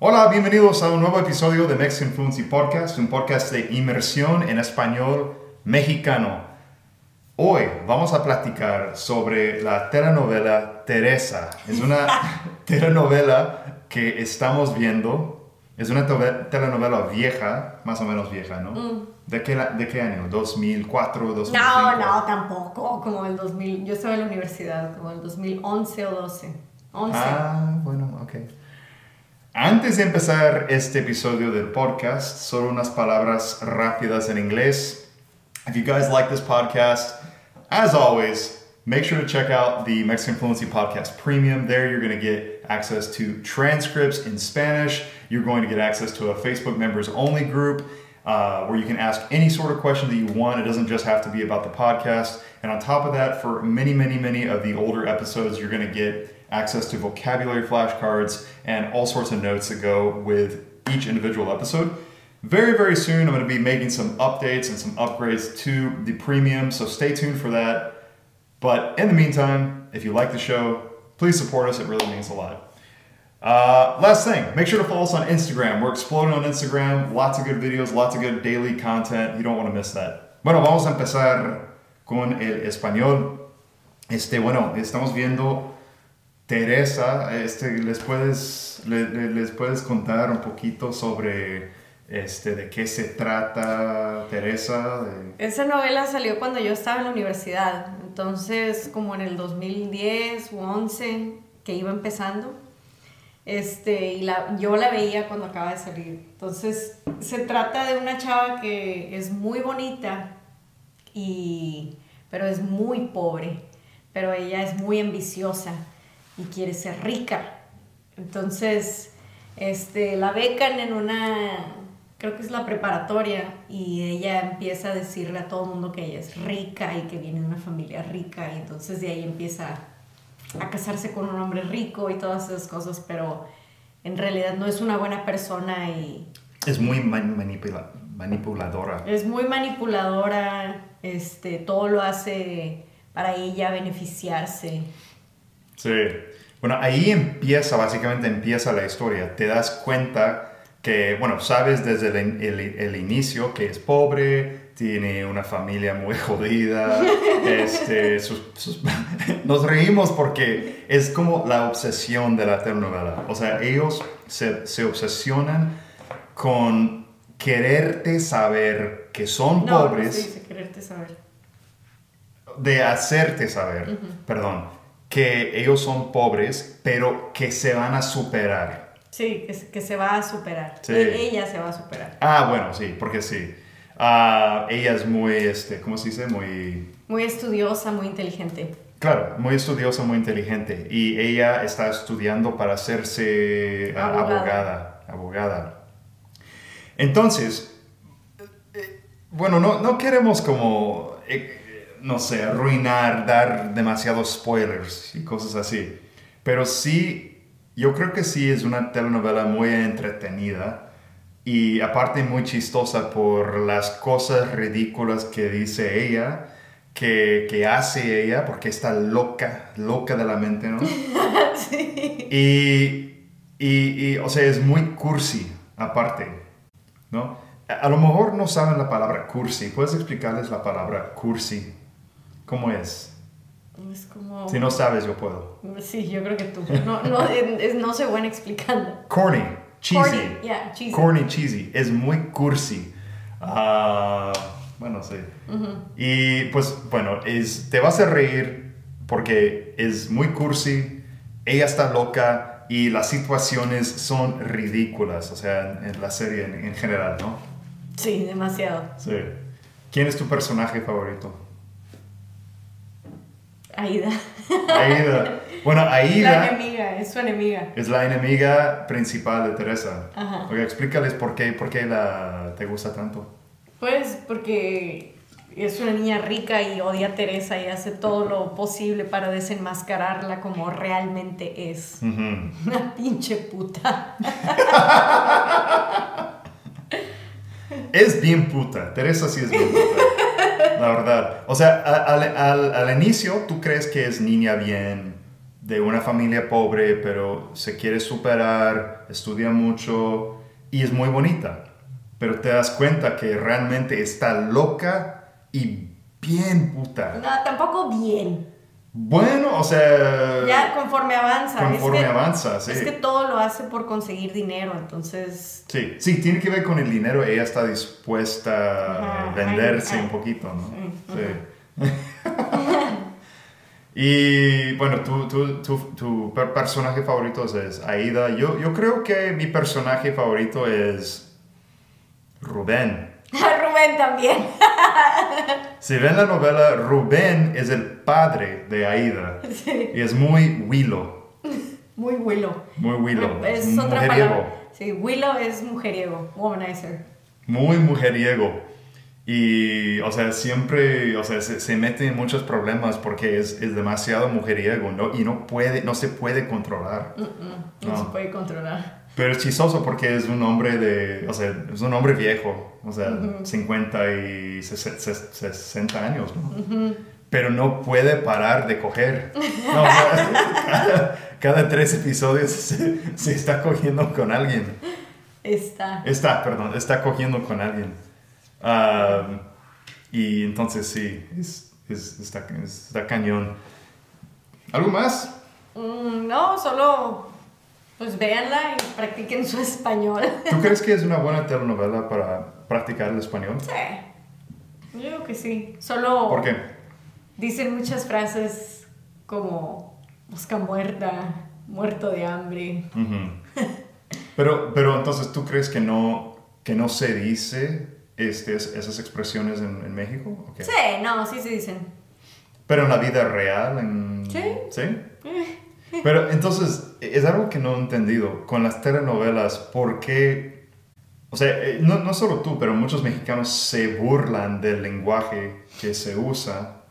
Hola, bienvenidos a un nuevo episodio de Mexican Fluency Podcast, un podcast de inmersión en español mexicano. Hoy vamos a platicar sobre la telenovela Teresa. Es una telenovela que estamos viendo. Es una telenovela vieja, más o menos vieja, ¿no? Mm. ¿De, qué, ¿De qué año? ¿2004, 2005? No, no, tampoco. Como el 2000. Yo estaba en la universidad, como el 2011 o 12. 11. Ah, bueno, ok. Antes de empezar este episodio del podcast, solo unas palabras rápidas en inglés. If you guys like this podcast, as always, make sure to check out the Mexican Fluency Podcast Premium. There, you're going to get access to transcripts in Spanish. You're going to get access to a Facebook members only group uh, where you can ask any sort of question that you want. It doesn't just have to be about the podcast. And on top of that, for many, many, many of the older episodes, you're going to get access to vocabulary flashcards and all sorts of notes that go with each individual episode. Very, very soon, I'm going to be making some updates and some upgrades to the premium, so stay tuned for that. But in the meantime, if you like the show, please support us. It really means a lot. Uh, last thing, make sure to follow us on Instagram. We're exploding on Instagram. Lots of good videos, lots of good daily content. You don't want to miss that. Bueno, vamos a empezar con el español. Este, bueno, estamos viendo Teresa. Este, ¿les puedes, le- le- les puedes contar un poquito sobre este, de qué se trata Teresa? Esa novela salió cuando yo estaba en la universidad. Entonces, como en el 2010 u 11, que iba empezando. Este, y la, yo la veía cuando acaba de salir. Entonces, se trata de una chava que es muy bonita, y, pero es muy pobre. Pero ella es muy ambiciosa y quiere ser rica. Entonces, este, la becan en una, creo que es la preparatoria, y ella empieza a decirle a todo el mundo que ella es rica y que viene de una familia rica, y entonces de ahí empieza a casarse con un hombre rico y todas esas cosas, pero en realidad no es una buena persona y Es muy man- manipula- manipuladora. es muy manipuladora, este, todo lo hace para ella beneficiarse. Sí. Bueno, ahí empieza, básicamente empieza la historia. Te das cuenta que, bueno, sabes desde el, el- el inicio que es pobre, tiene una familia muy jodida. este, sus- sus- nos reímos porque es como la obsesión de la telenovela. O sea, ellos se, se obsesionan con quererte saber que son No, pobres sí, sí, quererte saber. de hacerte saber, perdón, que ellos son pobres, pero que se van a superar. Sí, que, se- que se va a superar. Sí. E- Ella se va a superar. Ah, bueno, sí, porque sí. Ah, ella es muy, este, ¿cómo se dice? Muy, Muy estudiosa, muy inteligente. claro, muy estudiosa, muy inteligente. Y ella está estudiando para hacerse ah, Abogada. abogada. Entonces, eh, bueno, no, no queremos como, eh, no sé, arruinar, dar demasiados spoilers y cosas así. Pero sí, yo creo que sí es una telenovela muy entretenida y aparte muy chistosa por las cosas ridículas que dice ella, que, que hace ella, porque está loca, loca de la mente, ¿no? Y, y, y, o sea, es muy cursi, aparte, ¿no? A lo mejor no saben la palabra cursi. ¿Puedes explicarles la palabra cursi? ¿Cómo es? Es como... Si no sabes, yo puedo. Sí, yo creo que tú. No, no, es- no soy buena explicando. Corny, cheesy. Corny, yeah, cheesy. Corny, cheesy. Es muy cursi. Ah, bueno, sí. Y pues, bueno, es, te vas a reír porque es muy cursi, ella está loca y las situaciones son ridículas, o sea, en, en la serie en, en general, ¿no? Sí, demasiado. Sí. ¿Quién es tu personaje favorito? Aida. Aida. Bueno, La Aida enemiga, es su enemiga. es la enemiga principal de Teresa. Ajá. Oiga, explícales por qué, por qué la, te gusta tanto. Pues porque es una niña rica y odia a Teresa y hace todo lo posible para desenmascararla como realmente es. Ujú. Una pinche puta. Es bien puta. Teresa sí es bien puta. La verdad. O sea, al, al- al inicio tú crees que es niña bien, de una familia pobre, pero se quiere superar, estudia mucho y es muy bonita. Pero te das cuenta que realmente está loca y bien puta. No, tampoco bien. Bueno, o sea... Ya conforme avanza. Conforme es que, avanza, sí. Es que todo lo hace por conseguir dinero, entonces... Sí, sí, tiene que ver con el dinero. Ella está dispuesta a venderse ay, ay. un poquito, ¿no? Sí, Sí. y bueno, tu, tu, tu, tu per- personaje favorito es Aida. Yo, yo creo que mi personaje favorito es Rubén. Rubén también. Si ven la novela, Rubén es el padre de Aida. Sí. Y es muy Willow. Muy Willow. Muy Willow. Es un otra mujeriego. palabra. Sí, Willow es mujeriego, womanizer. Muy mujeriego. Y, o sea, siempre, o sea, se, se mete en muchos problemas porque es, es demasiado mujeriego, ¿no? Y no puede, no se puede controlar. Mm, No, No. se puede controlar. Pero es chistoso porque es un hombre de, o sea, es un hombre viejo, o sea, 50 y 60 años, ¿no? Pero no puede parar de coger. No, o sea, cada, cada tres episodios se, se está cogiendo con alguien. Está. Está, perdón, está cogiendo con alguien. Y entonces sí, es, es- está, está cañón. ¿Algo más? Mm, no, solo pues véanla y practiquen su español. ¿Tú crees que es una buena telenovela para practicar el español? sí. Yo digo que sí. Solo ¿Por qué? dicen muchas frases como mosca muerta, muerto de hambre. Ujú. Pero, pero entonces, ¿tú crees que no, que no se dice este, es- esas expresiones en, en México? ¿O qué? Sí, no, sí se dicen. Pero en la vida real, en... Sí. ¿Sí? Pero entonces, es algo que no he entendido. Con las telenovelas, ¿por qué? O sea, eh, no, no solo tú, pero muchos mexicanos se burlan del lenguaje que se usa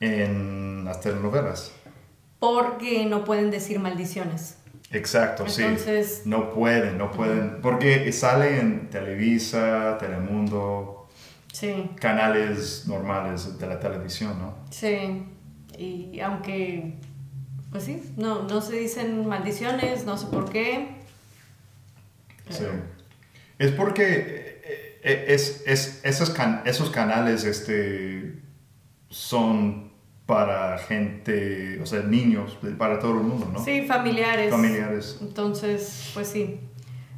en las telenovelas. Porque no pueden decir maldiciones. Exacto, sí. Entonces- No pueden, no pueden. Porque sale en Televisa, Telemundo, Sí, canales normales de la televisión, ¿no? sí. Y aunque, pues sí, no, no se dicen maldiciones, no sé por qué. Sí. Es porque eh, eh, es, es- esos, can- esos canales este, son para gente, o sea, niños, para todo el mundo, ¿no? Sí, familiares. Familiares. Entonces, pues sí,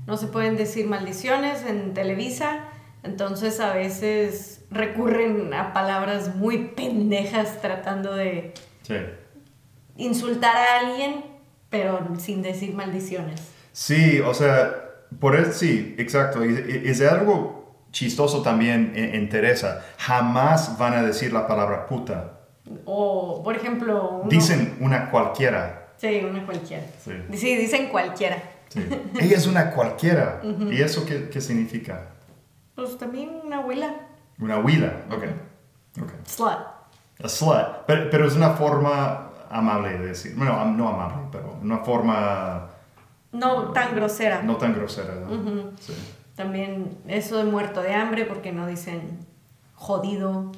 no se pueden decir maldiciones en Televisa, entonces a veces recurren a palabras muy pendejas tratando de Sí. Insultar a alguien, pero sin decir maldiciones. Sí, o sea, por eso sí, exacto. Y- y- Es algo chistoso también en, en Teresa. Jamás van a decir la palabra puta. O, por ejemplo, uno- Dicen una cualquiera. Sí, una cualquiera. Sí. Sí, dicen cualquiera. Sí. Ella es una cualquiera. ¿Y eso qué, qué significa? Pues también una abuela. Una huila. Ok. Ok. Slut. A slut. Pero, pero es una forma amable de decir. Bueno, no amable, pero una forma No tan grosera. no tan grosera. ¿no? Ujú. Sí. También eso de muerto de hambre, porque no dicen jodido,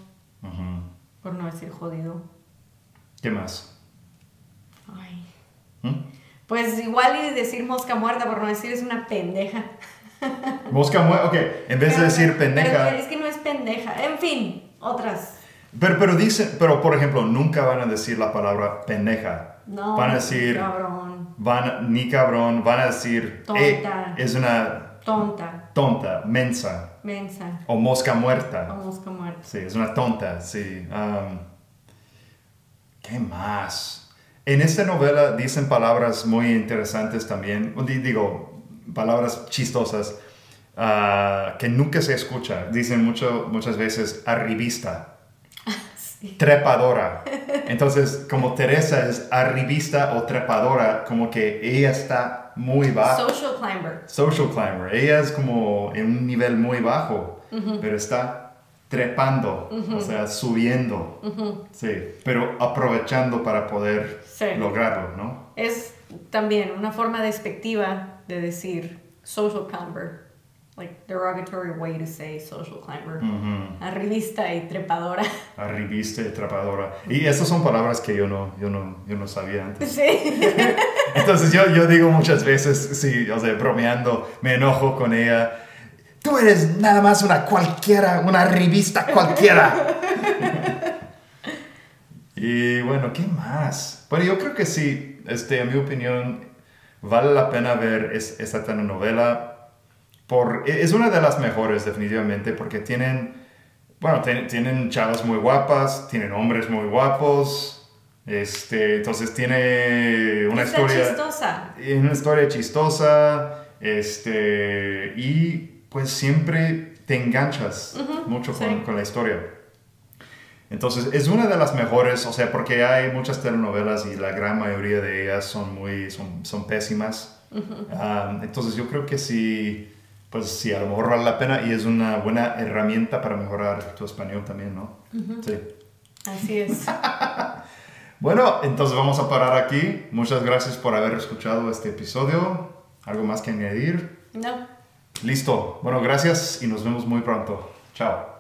por no decir jodido. ¿Qué más? Ay. ¿Mm? Pues igual y decir mosca muerta, por no decir es una pendeja. Mosca muerta. Ok, en vez de decir pero pendeja. es que no es pendeja. En fin, otras. Pero, pero dicen, pero por ejemplo, nunca van a decir la palabra pendeja. No. Van a decir, Cabrón. van, ni cabrón, van a decir, Tonta. "Eh, es una Tonta. tonta, mensa, Mensa. o mosca muerta. O mosca muerta. Sí, es una tonta, sí. Um, ¿Qué más? En esta novela dicen palabras muy interesantes también, digo, palabras chistosas ah, que nunca se escucha. Dicen mucho, muchas veces arribista, trepadora. Entonces, como Teresa es arribista o trepadora, como que ella está muy bajo. Social climber. Social climber. Ella es como en un nivel muy bajo, pero está trepando, o sea, subiendo. Sí, pero aprovechando para poder Sí. lograrlo, ¿no? Es también una forma despectiva de decir social climber. Like derogatory way to say social climber. Ujú. Arribista y trepadora. Arribista y trapadora. Y esas son palabras que yo no, yo no, yo no sabía antes. Sí. Entonces yo, yo digo muchas veces, sí, o sea, bromeando, me enojo con ella. Tú eres nada más una cualquiera, una revista cualquiera. y bueno, ¿qué más? Bueno, yo creo que sí, este, en mi opinión, vale la pena ver es- esta telenovela. Por, e- es una de las mejores, definitivamente, porque tienen, bueno, ten- tienen chavas muy guapas, tienen hombres muy guapos. Este, entonces tiene una Está historia chistosa. una historia chistosa, este, y pues siempre te enganchas mucho con, sí. con la historia. Entonces, es una de las mejores, o sea, porque hay muchas telenovelas y la gran mayoría de ellas son muy, son, son pésimas. Ah, entonces, yo creo que sí, pues sí, a lo mejor vale la pena y es una buena herramienta para mejorar tu español también, ¿no? Sí. Así es. Bueno, entonces vamos a parar aquí. Muchas gracias por haber escuchado este episodio. ¿Algo más que añadir? No. Listo. Bueno, gracias y nos vemos muy pronto. Chao.